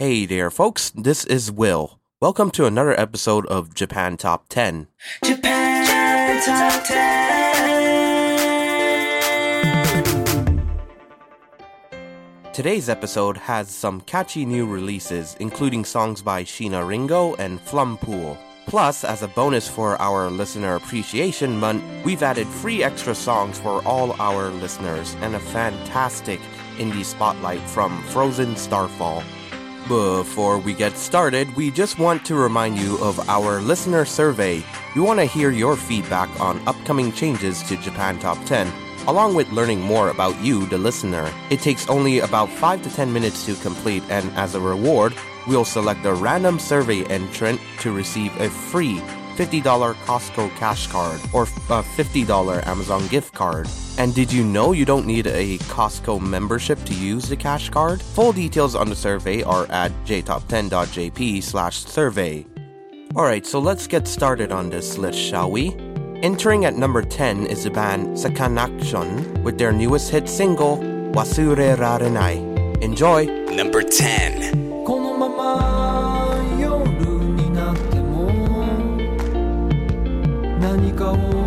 Hey there, folks. This is Will. Welcome to another episode of Japan Top 10. Japan Top 10. Today's episode has some catchy new releases, including songs by Sheena Ringo and Flumpool. Plus, as a bonus for our Listener Appreciation Month, we've added free extra songs for all our listeners and a fantastic indie spotlight from Frozen Starfall. Before we get started, we just want to remind you of our listener survey. We want to hear your feedback on upcoming changes to Japan Top 10, along with learning more about you, the listener. It takes only about 5 to 10 minutes to complete, and as a reward, we'll select a random survey entrant to receive a free $50 Costco cash card or a $50 Amazon gift card. And did you know you don't need a Costco membership to use the cash card? Full details on the survey are at jtop10.jp slash survey. Alright, so let's get started on this list, shall we? Entering at number 10 is the band Sakanaction with their newest hit single, Wasure Rarenai. Enjoy! Number 10. 何かを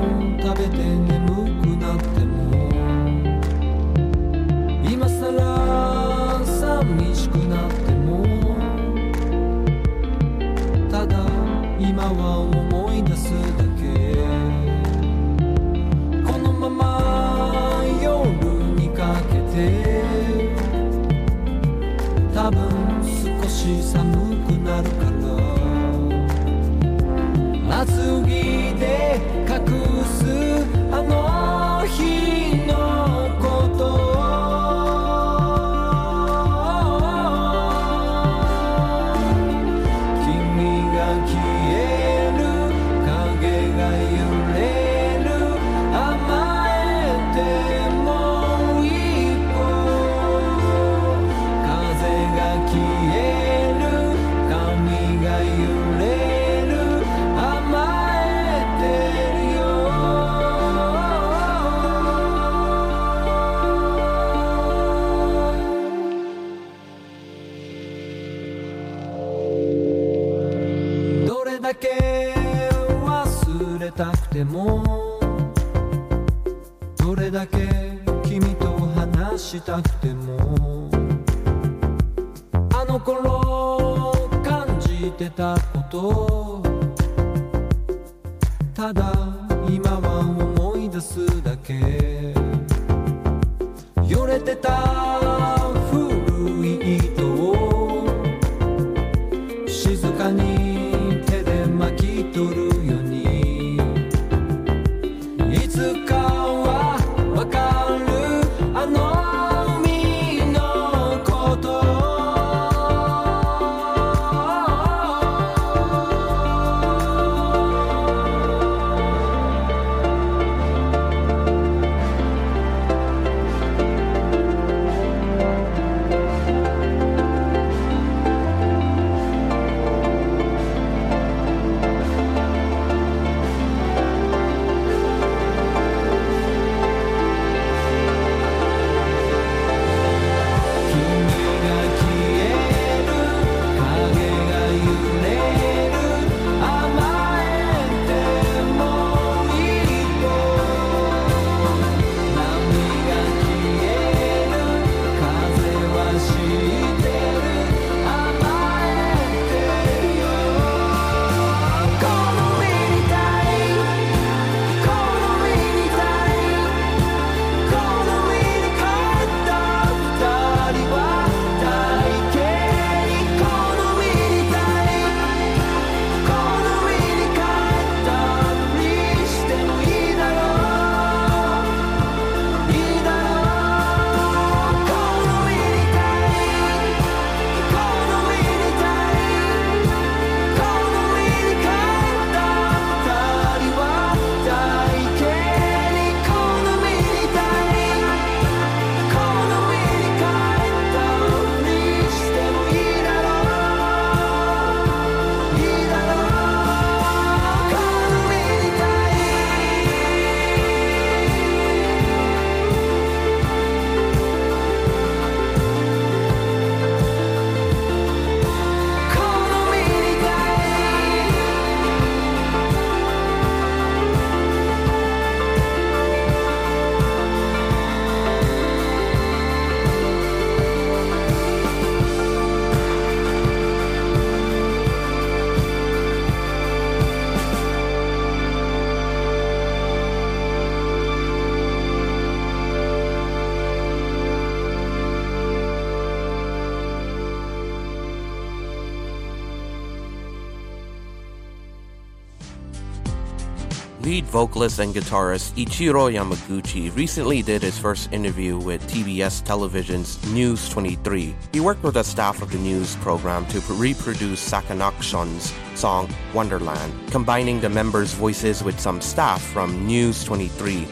Lead vocalist and guitarist Ichiro Yamaguchi recently did his first interview with TBS Television's News 23. He worked with the staff of the news program to reproduce Sakanaction's song Wonderland, combining the members' voices with some staff from News 23.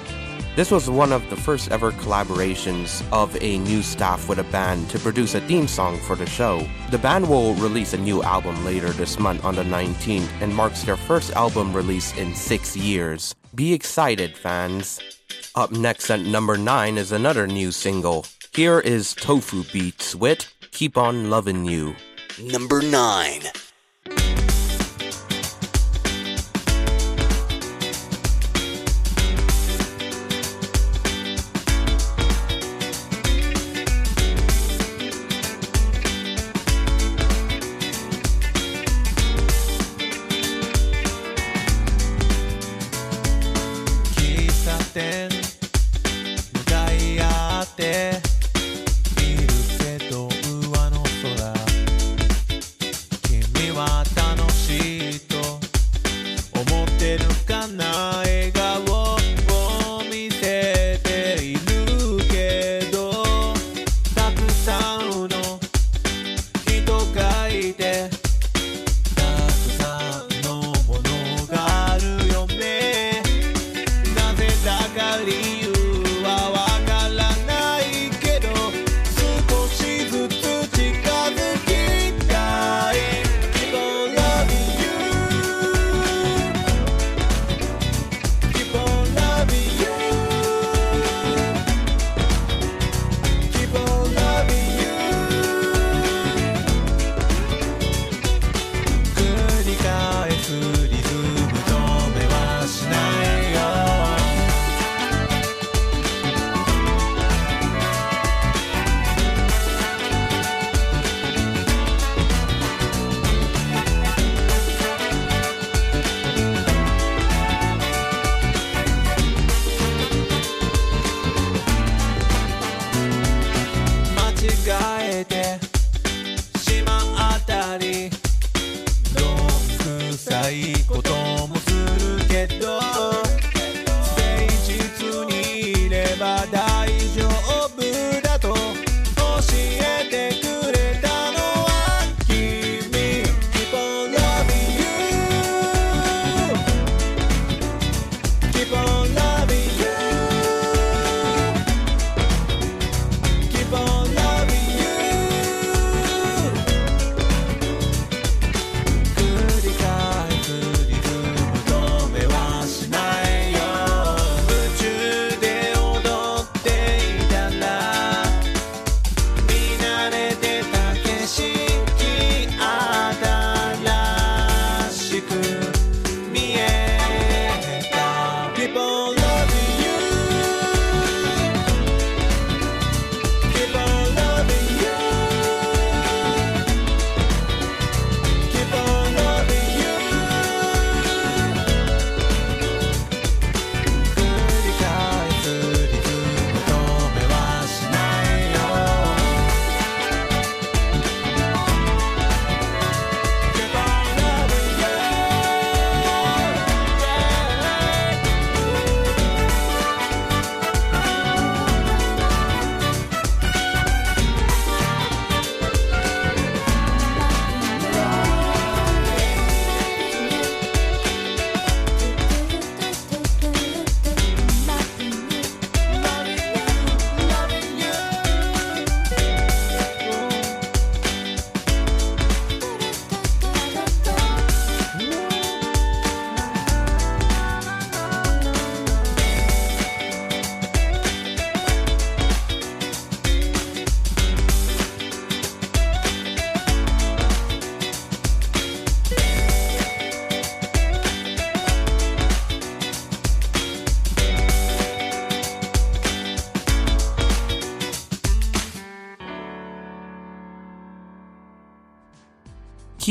This was one of the first ever collaborations of a new staff with a band to produce a theme song for the show. The band will release a new album later this month on the 19th and marks their first album release in six years. Be excited, fans. Up next at number 9 is another new single. Here is Tofu Beats with Keep On Lovin' You. Number 9.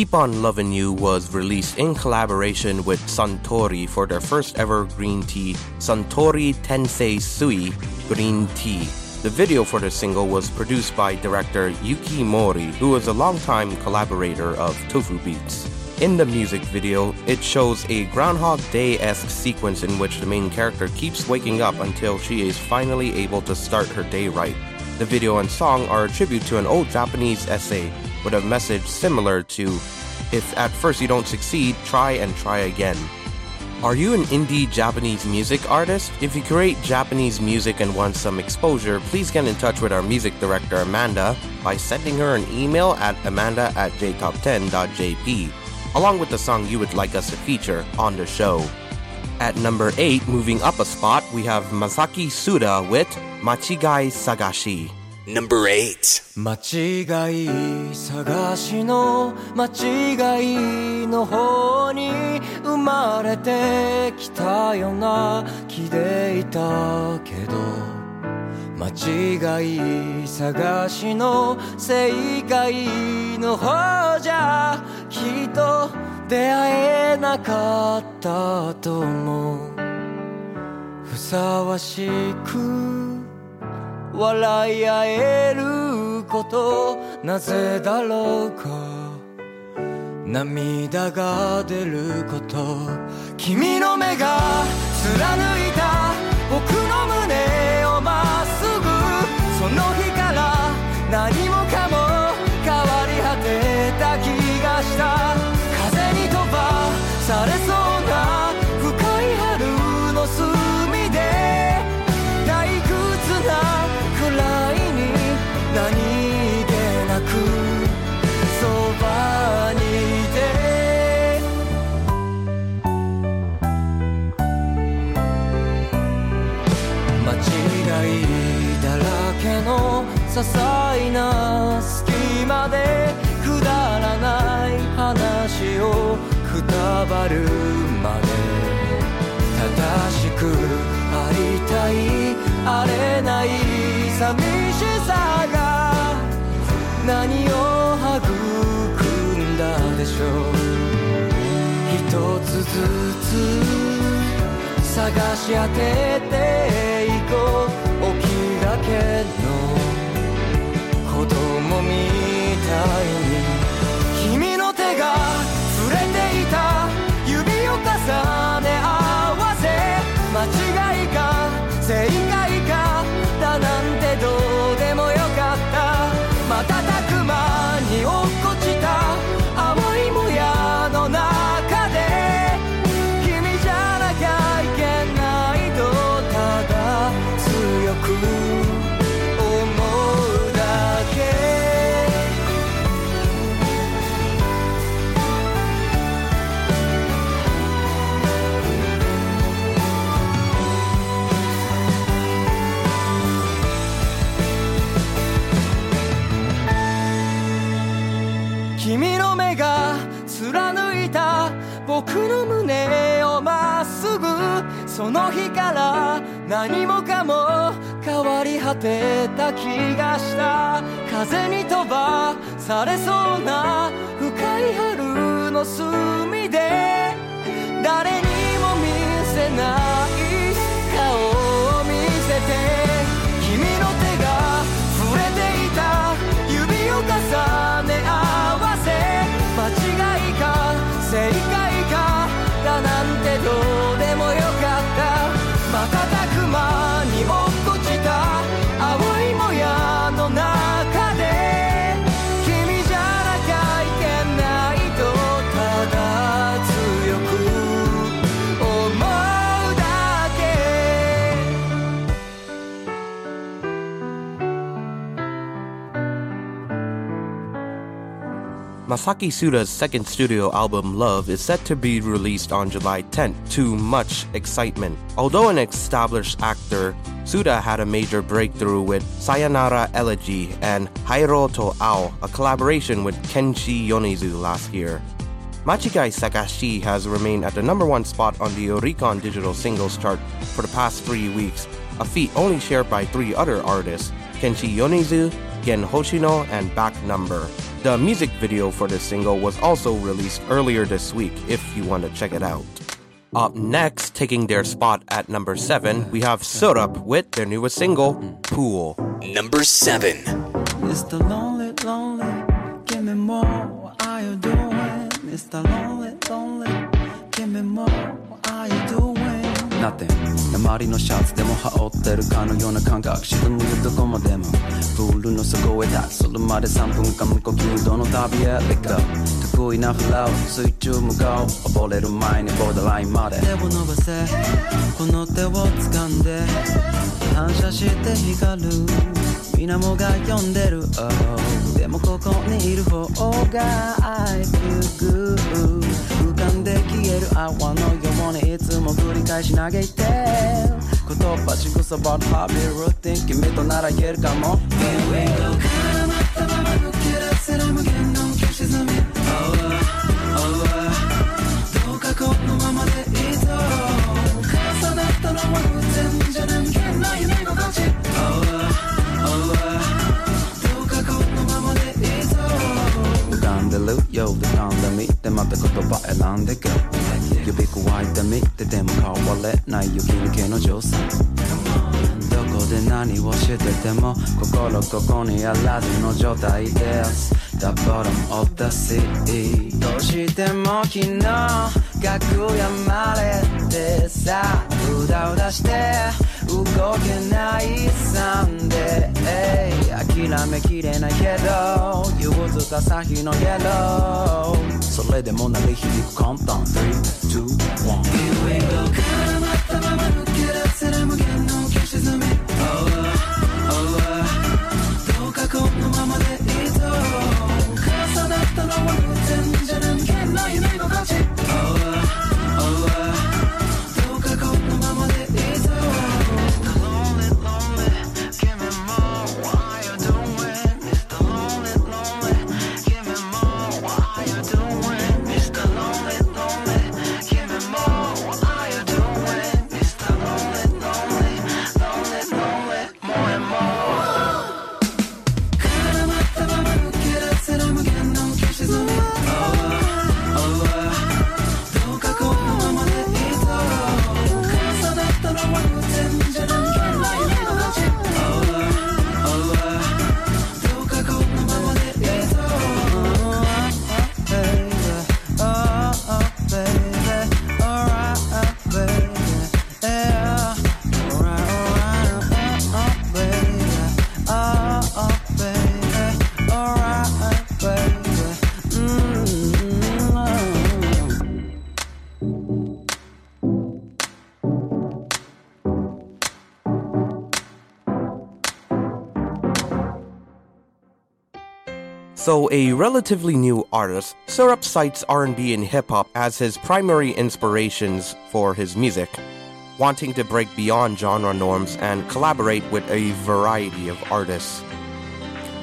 Keep On Lovin' You was released in collaboration with Suntory for their first ever green tea, Suntory Tennensui Green Tea. The video for the single was produced by director Yuki Mori, who was a longtime collaborator of Tofu Beats. In the music video, it shows a Groundhog Day esque sequence in which the main character keeps waking up until she is finally able to start her day right. The video and song are a tribute to an old Japanese essay with a message similar to If at first you don't succeed, try and try again. Are you an indie Japanese music artist? If you create Japanese music and want some exposure, please get in touch with our music director Amanda by sending her an email at amanda at jtop10.jp, along with the song you would like us to feature on the show. At number 8, moving up a spot, we have Masaki Suda with Machigai Sagashi. Number 8. 間違い探しの間違いの方に生まれてきたような気でいたけど間違い探しの正解の方じゃきっと出会えなかったと思うふさわしく笑い合えることなぜだろうか？涙が出ること君の目が貫いた僕の胸をまっすぐその日から何些細な隙間でくだらない話をくたばるまで正しくありたいあれない寂しさが何を育んだでしょう一つずつ探し当てていこうた気がした。風に飛ばされそう Masaki Suda's second studio album, Love, is set to be released on July 10th to much excitement. Although an established actor, Suda had a major breakthrough with Sayonara Elegy and Haiiro to Ao, a collaboration with Kenshi Yonezu last year. Machigai Sagashi has remained at the number one spot on the Oricon digital singles chart for the past three weeks, a feat only shared by three other artists Kenshi Yonezu, Gen Hoshino, and Back Number. The music video for this single was also released earlier this week if you want to check it out. Up next, taking their spot at number 7, we have SIRUP with their newest single, Pool. Number 7. It's the lonely, lonely. Give me more. What are you doing? Mr. Lonely, lonely Give me more, Nothing 周りのシャツでも羽織ってるかのような感覚。沈むどこまでも。プールの底へ立つそれまで3分間無呼吸どの旅へ Let go 得意なフラウ水中向かう溺れる前にボーダーラインまで。手を伸ばせ。この手を掴んで。反射して光る。水面が呼んでる、oh、でもここにいる方が I feel good 浮かんでる。泡のようにいつも繰り返し嘆いて言葉仕草 about hobby routine 君となら言えるかも。Here we go 絡まったまま抜け出せる無限の浮き沈み Oh, oh, どうかこのままでいいと重なったのは偶然じゃなくな夢心地 Oh, oh, oh どうかこのままでいいと浮かんでるよ浮かんでみてまた言葉選んでく指くわえてみてでも変われない雪抜けの女性どこで何をしてても心ここにあらずの状態です。The bottom of the sea どうしても昨日楽屋まででさうだうだして動けないサンデー諦めきれないけど憂鬱た朝日のイエローそれでも鳴り響く簡単3、2、1 Here we go 絡まったまま抜け出せる無限の浮き沈み Oh, oh, oh どうかこの So, a relatively new artist, SIRUP cites R&B and hip hop as his primary inspirations for his music, wanting to break beyond genre norms and collaborate with a variety of artists.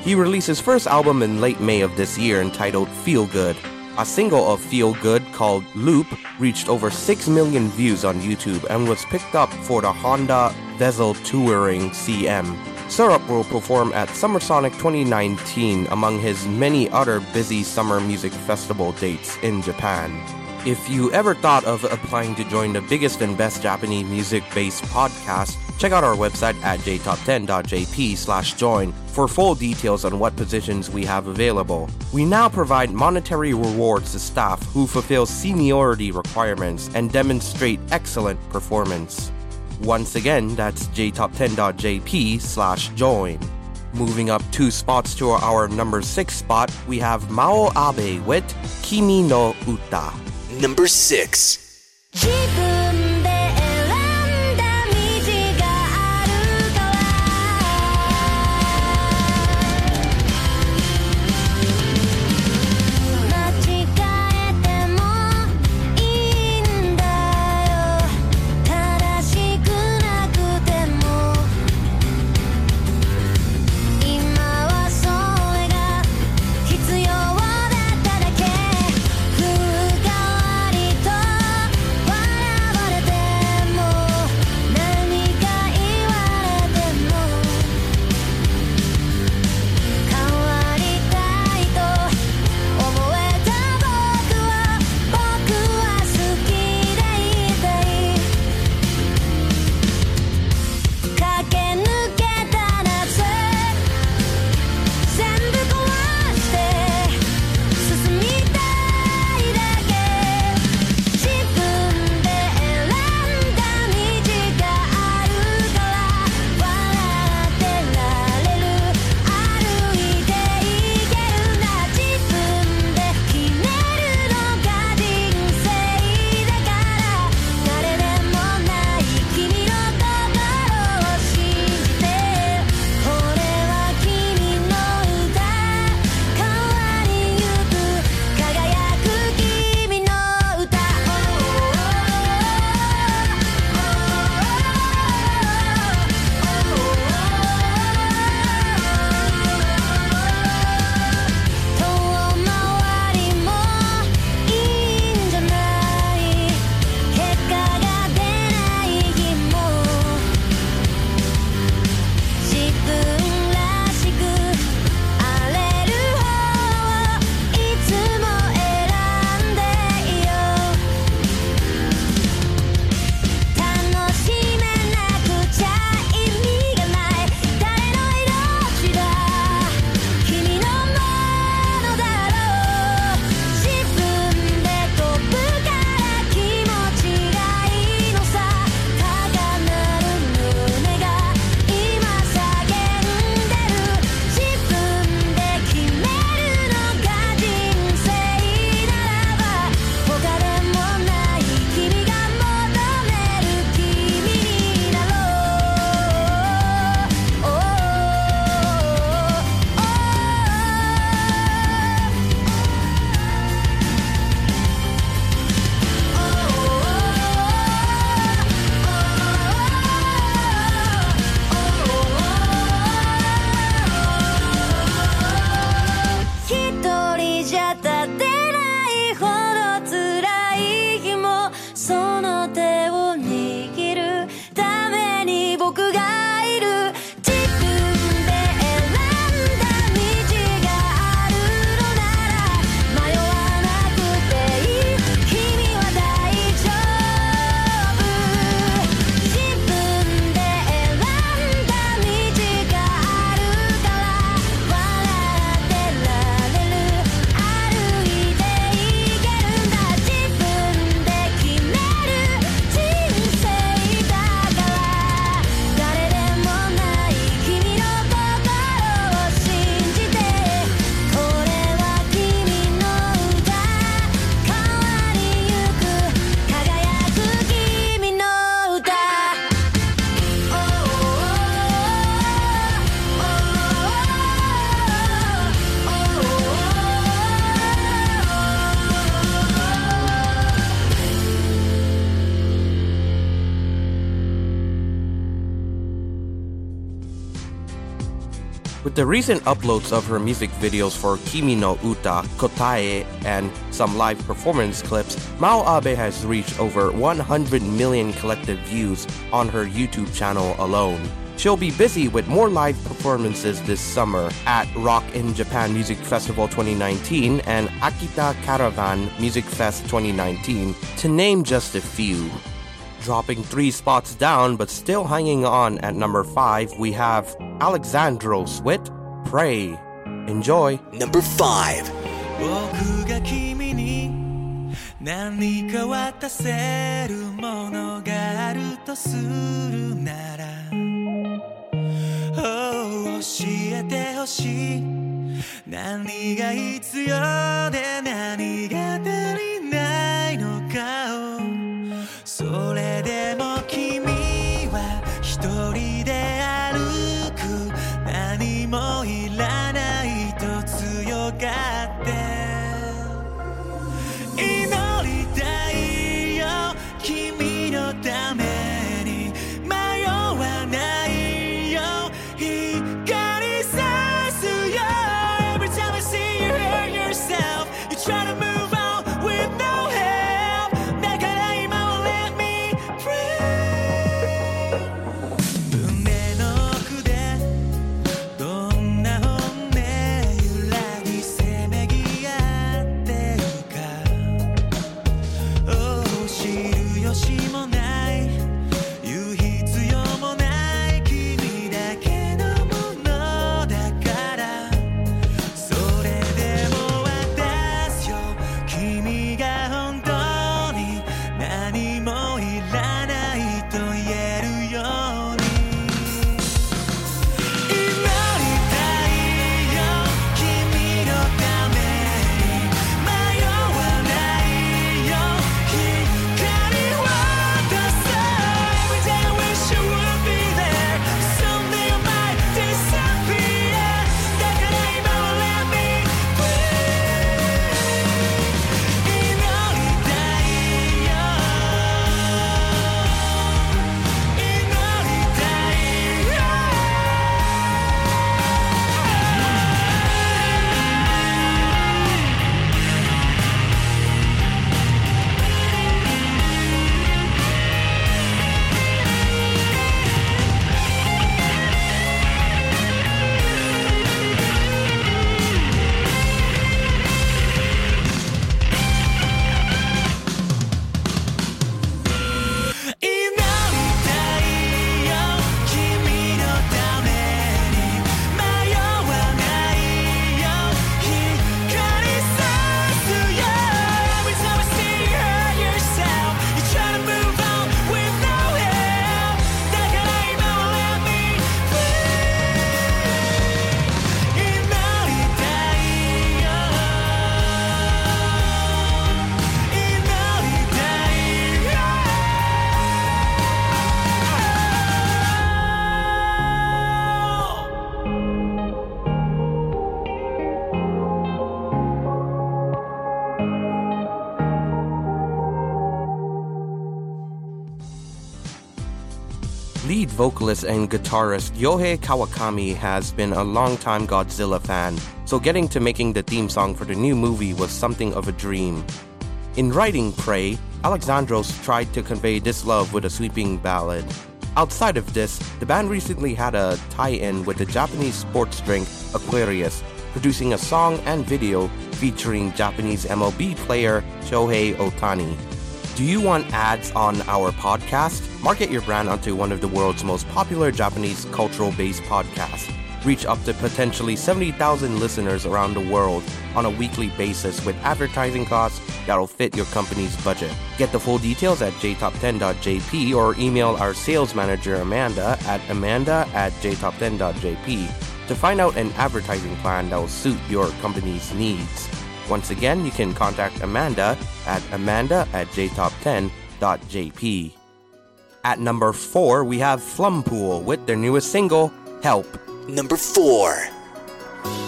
He released his first album in late May of this year entitled Feel Good. A single of Feel Good called Loop reached over 6 million views on YouTube and was picked up for the Honda Vezel Touring CM. SIRUP will perform at Summer Sonic 2019 among his many other busy summer music festival dates in Japan. If you ever thought of applying to join the biggest and best Japanese music-based podcast, check out our website at jtop10.jp slash join for full details on what positions we have available. We now provide monetary rewards to staff who fulfill seniority requirements and demonstrate excellent performance. Once again, that's jtop10.jp slash join. Moving up two spots to our number six spot, we have Mao Abe with Kimi no Uta. Number 6. The recent uploads of her music videos for Kimi no Uta, Kotae, and some live performance clips, Mao Abe has reached over 100 million collective views on her YouTube channel alone. She'll be busy with more live performances this summer at Rock in Japan Music Festival 2019 and Akita Caravan Music Fest 2019, to name just a few. Dropping three spots down but still hanging on at number five, we have Alexandros with Pray. Enjoy. Number 5. 僕が君に何か渡せるものがあるとするなら Oh 教えてほしい 何が必要で何が足りないのかをそれでも君は一人で歩く何もいらないと強がって vocalist and guitarist Yohei Kawakami has been a longtime Godzilla fan, so getting to making the theme song for the new movie was something of a dream. In writing Pray, Alexandros tried to convey this love with a sweeping ballad. Outside of this, the band recently had a tie in with the Japanese sports drink Aquarius, producing a song and video featuring Japanese MLB player Shohei Otani. Do you want ads on our podcast? Market your brand onto one of the world's most popular Japanese cultural based podcasts. Reach up to potentially 70,000 listeners around the world on a weekly basis with advertising costs that'll fit your company's budget. Get the full details at jtop10.jp or email our sales manager Amanda at amanda at jtop10.jp to find out an advertising plan that will suit your company's needs. Once again, you can contact Amanda at amanda at jtop10.jp. At number 4, we have Flumpool with their newest single, Help. Number 4.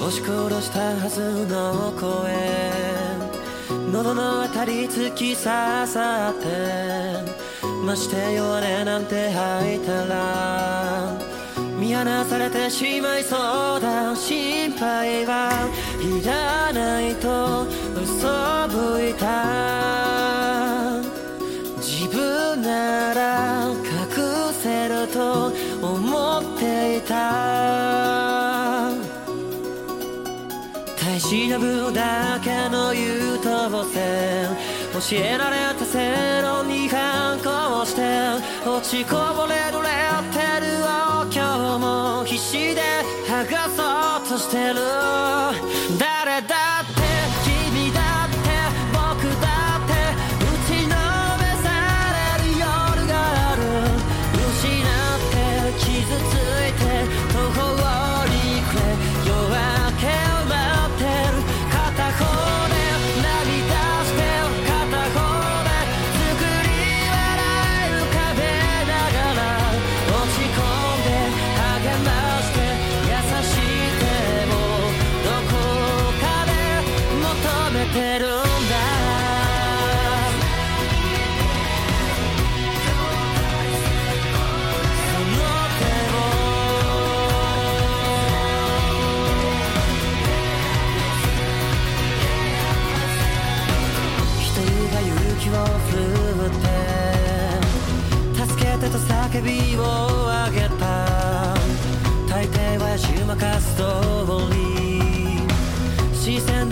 押し殺したはずの声喉のあたり突き刺さってまして弱音なんて吐いたら 見放されてしまいそうだ。心配はいらないと。嘘ぶいた自分なら隠せると思っていた。耐え忍ぶだけの優等生。教えられた正論に反抗して。落ちこぼれる探そうとしてる。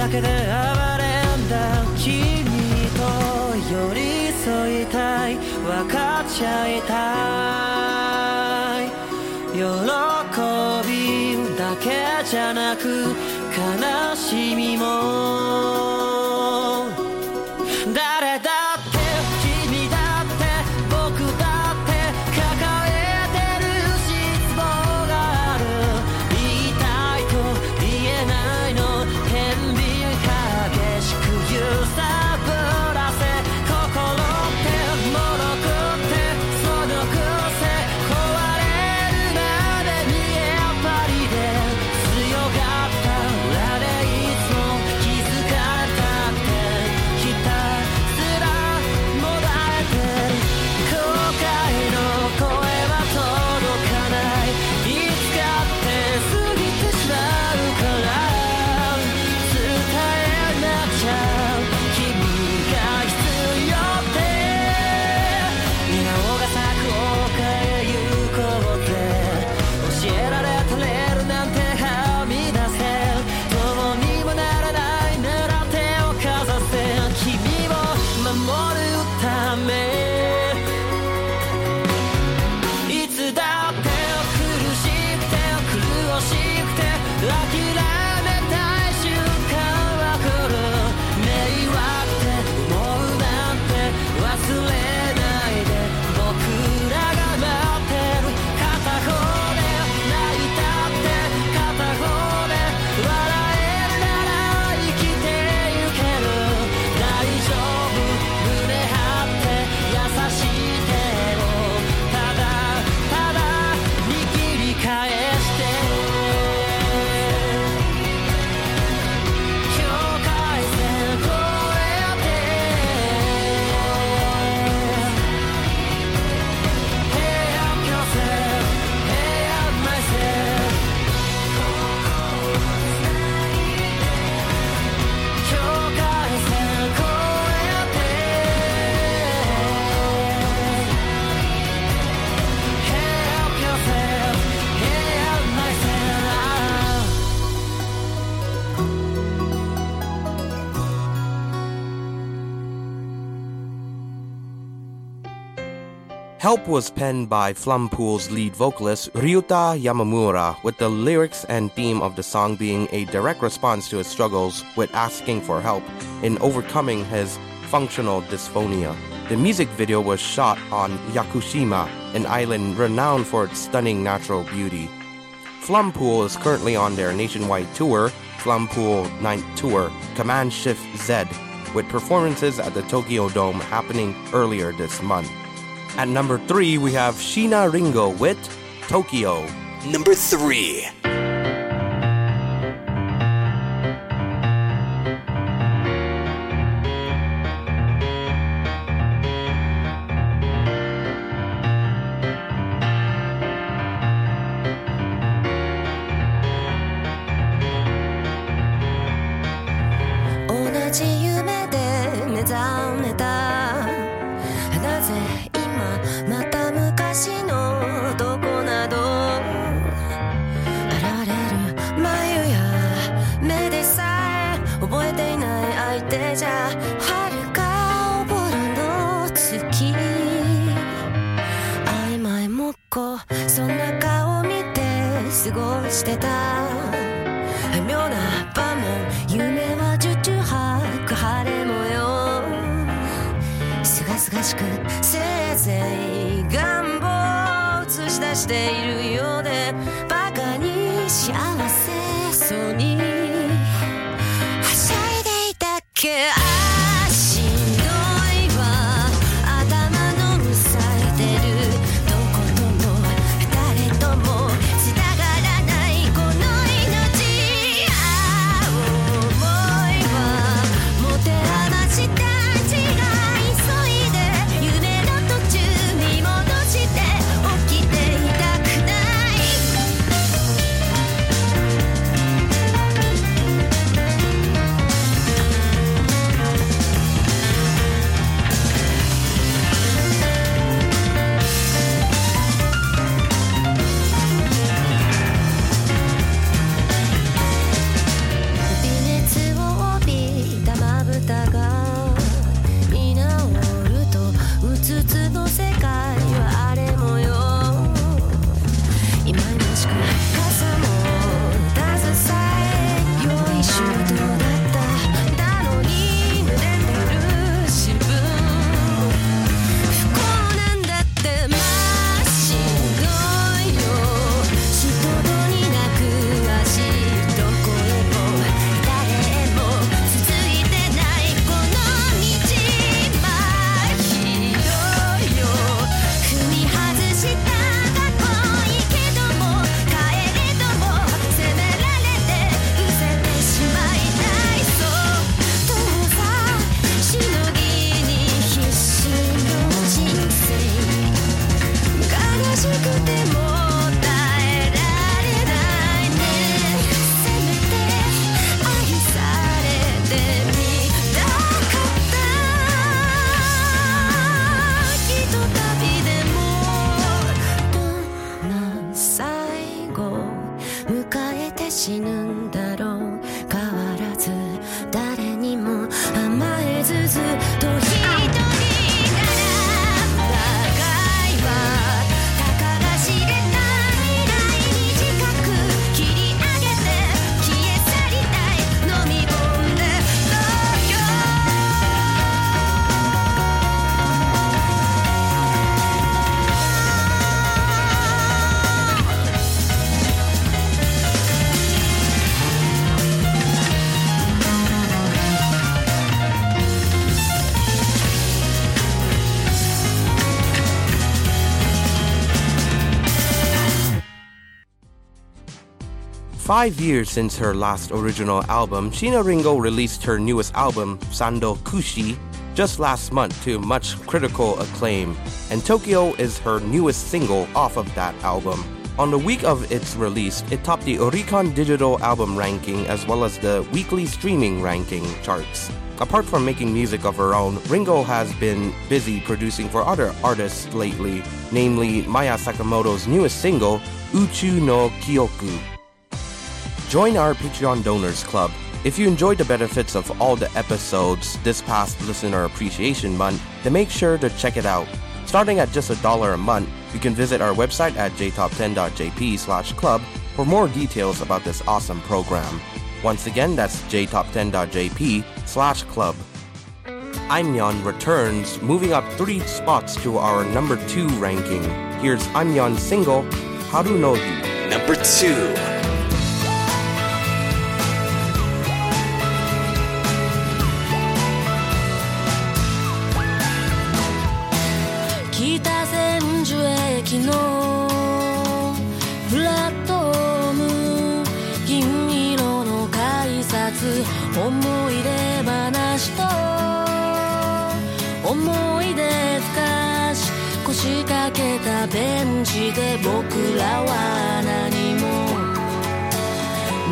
だけで暴れんだ君と寄り添いたい。分かっちゃいたい。喜びだけじゃなく悲しみも Help was penned by Flumpool's lead vocalist Ryuta Yamamura, with the lyrics and theme of the song being a direct response to his struggles with asking for help in overcoming his functional dysphonia. The music video was shot on Yakushima, an island renowned for its stunning natural beauty. Flumpool is currently on their nationwide tour, Flumpool Ninth Tour, Command Shift Z, with performances at the Tokyo Dome happening earlier this month. At number three, we have Sheena Ringo with Tokyo. Number three. five years since her last original album, Sheena Ringo released her newest album, Sandokushi, just last month to much critical acclaim, and Tokyo is her newest single off of that album. On the week of its release, it topped the Oricon digital album ranking as well as the weekly streaming ranking charts. Apart from making music of her own, Ringo has been busy producing for other artists lately, namely Maaya Sakamoto's newest single, Uchu no Kyoku, Join our Patreon Donors Club. If you enjoyed the benefits of all the episodes this past Listener Appreciation Month, then make sure to check it out. Starting at just a dollar a month, you can visit our website at jtop10.jp slash club for more details about this awesome program. Once again, that's jtop10.jp slash club. Aimyon returns, moving up three spots to our number two ranking. Here's Aimyon's single, How Do Know You? Number two. きのフラットム銀色の改札思い出話と思い出ふかし腰掛けたベンチで僕らは何も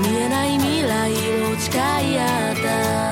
見えない未来を誓い合った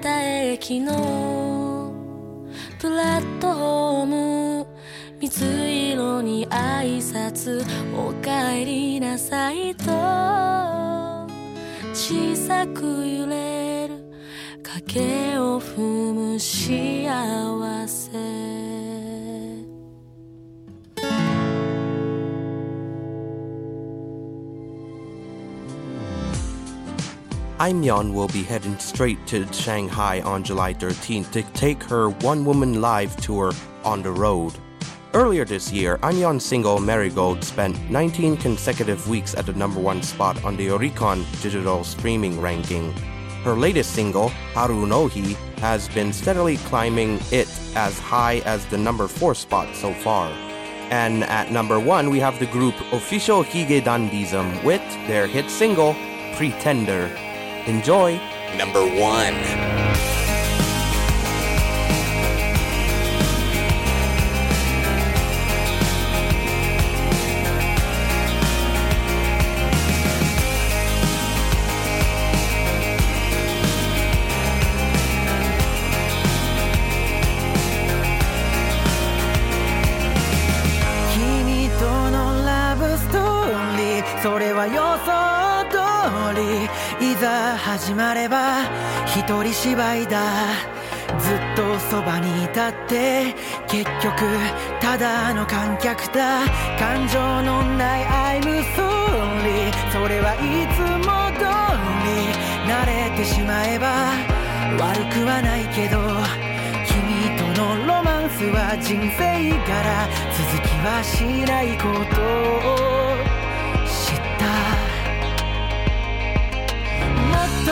た駅のプラットホーム水色に挨拶おかえりなさいと小さく揺れる賭けを踏む幸せ。Aimyon will be heading straight to Shanghai on July 13th to take her one woman live tour on the road. Earlier this year, Aimyon's single Marigold spent 19 consecutive weeks at the number one spot on the Oricon digital streaming ranking. Her latest single, Haru no Hi, has been steadily climbing it as high as the number four spot so far. And at number one, we have the group Official Hige Dandism with their hit single, Pretender. Enjoy! Number one. れば一人芝居だ。ずっとそばにいたって結局ただの観客だ。感情のない I'm sorry それはいつも通り慣れてしまえば悪くはないけど君とのロマンスは人生柄続きはしないこと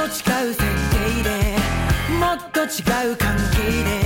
と違う設定でもっと違う関係で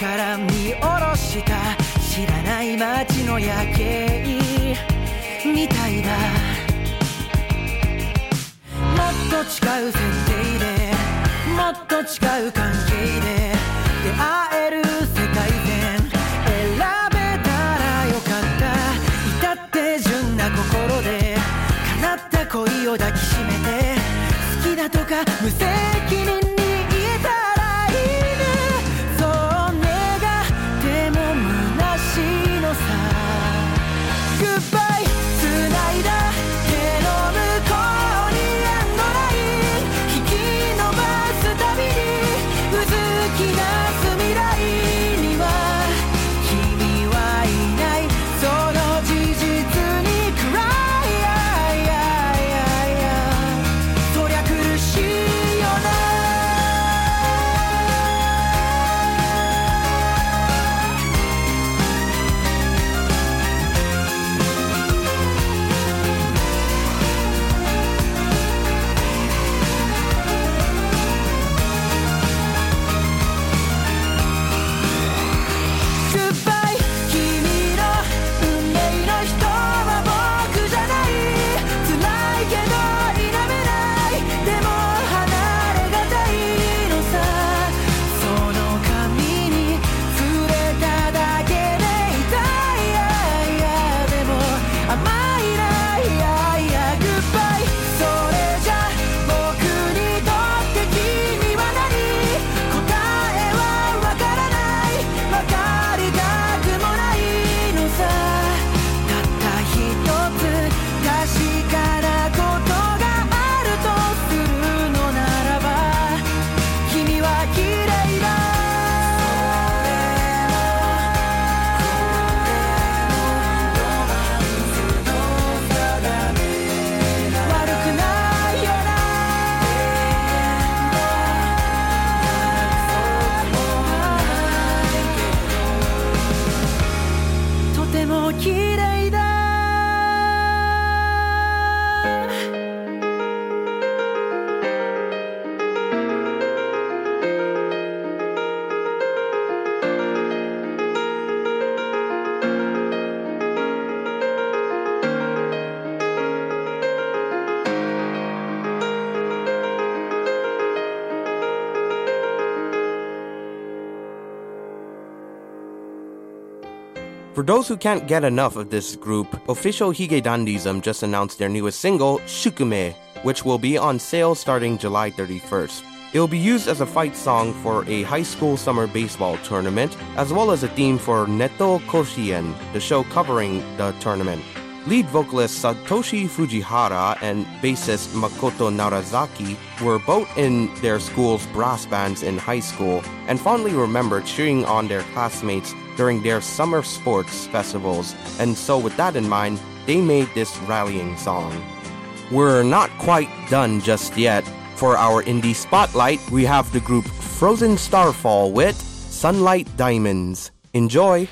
から見下ろした知らない街の夜景みたいだもっと近い設定でもっと近い関係で出会える世界線選べたらよかった。至って純な心で叶った恋を抱きしめて好きだとか無責任に For those who can't get enough of this group, official Hige Dandism just announced their newest single, Shukumei, which will be on sale starting July 31st. It will be used as a fight song for a high school summer baseball tournament, as well as a theme for Netto Koshien, the show covering the tournament. Lead vocalist Satoshi Fujihara and bassist Makoto Narazaki were both in their school's brass bands in high school and fondly remember cheering on their classmates during their summer sports festivals, and so with that in mind, they made this rallying song. We're not quite done just yet. For our indie spotlight, we have the group Frozen Starfall with Sunlight Diamonds. Enjoy!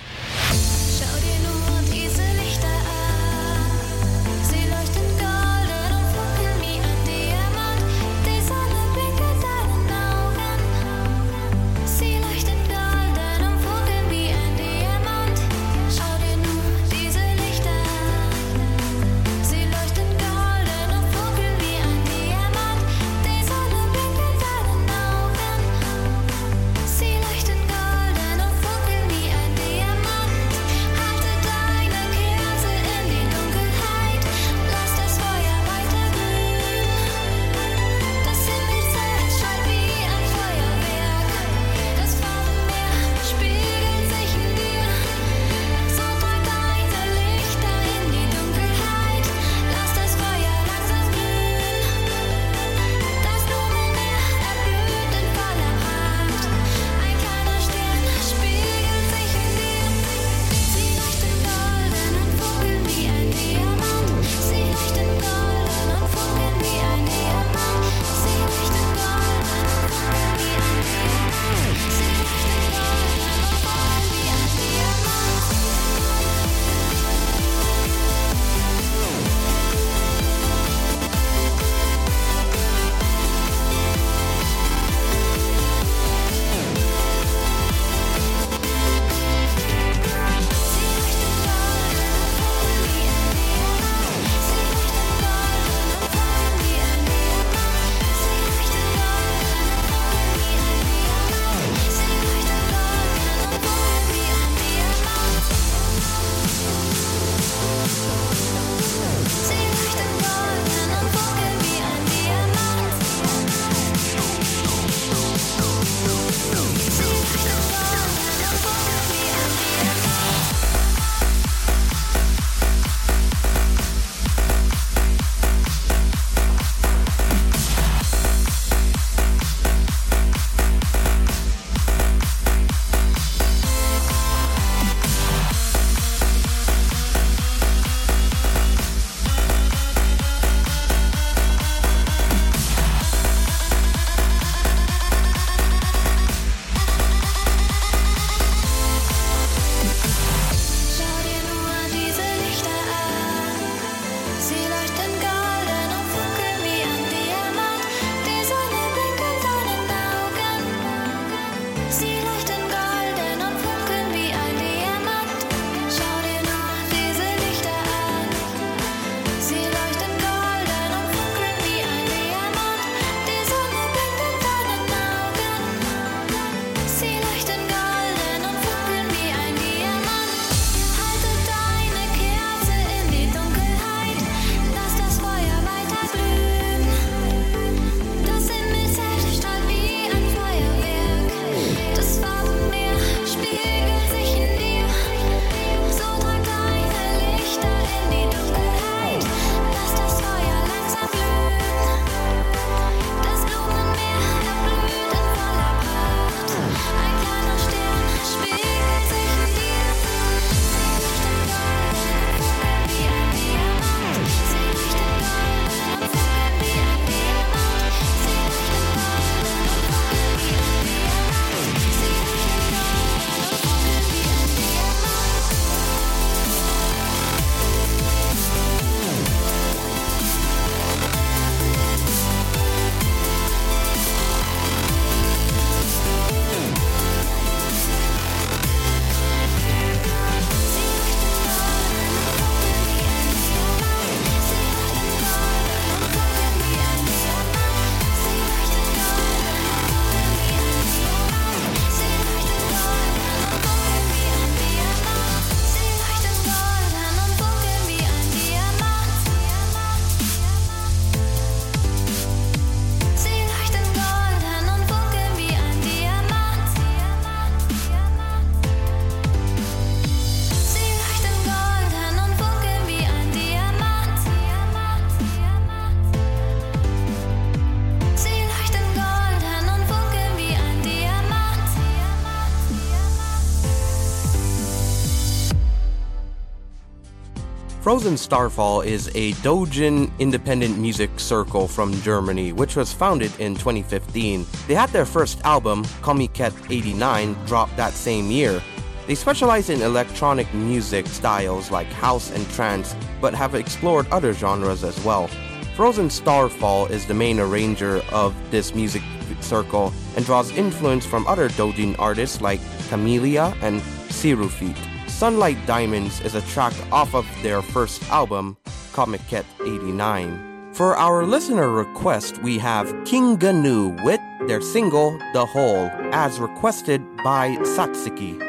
Frozen Starfall is a Dojin independent music circle from Germany, which was founded in 2015. They had their first album, Comiket 89, dropped that same year. They specialize in electronic music styles like house and trance, but have explored other genres as well. Frozen Starfall is the main arranger of this music circle and draws influence from other Dojin artists like Camellia and Sirufit. Sunlight Diamonds is a track off of their first album, Comiket 89. For our listener request, we have King Gnu with their single The Hole, as requested by Satsuki.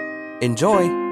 Enjoy!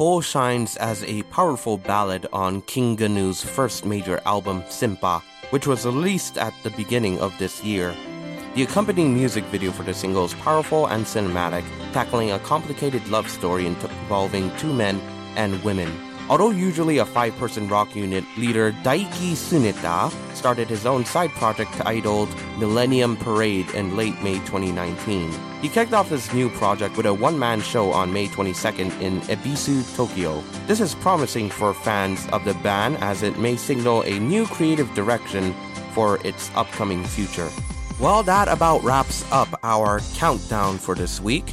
Whole shines as a powerful ballad on King Gnu's first major album, Sympa, which was released at the beginning of this year. The accompanying music video for the single is powerful and cinematic, tackling a complicated love story involving two men and women. Although usually a five person rock unit, leader Daiki Tsuneta started his own side project titled Millennium Parade in late May 2019. He kicked off his new project with a one man show on May 22nd in Ebisu, Tokyo. This is promising for fans of the band as it may signal a new creative direction for its upcoming future. Well, that about wraps up our countdown for this week.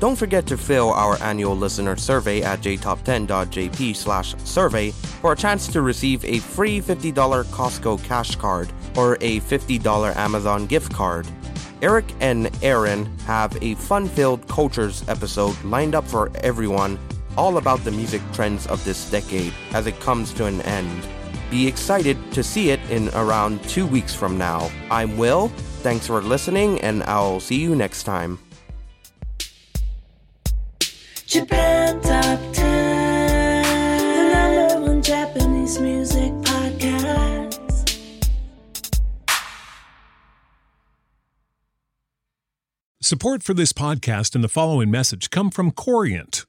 Don't forget to fill our annual listener survey at jtop10.jp slash survey for a chance to receive a free $50 Costco cash card or a $50 Amazon gift card. Eric and Aaron have a fun-filled cultures episode lined up for everyone all about the music trends of this decade as it comes to an end. Be excited to see it in around two weeks from now. I'm Will. Thanks for listening, and I'll see you next time. Japan Top 10, the number one Japanese music podcast. Support for this podcast and the following message come from Corient.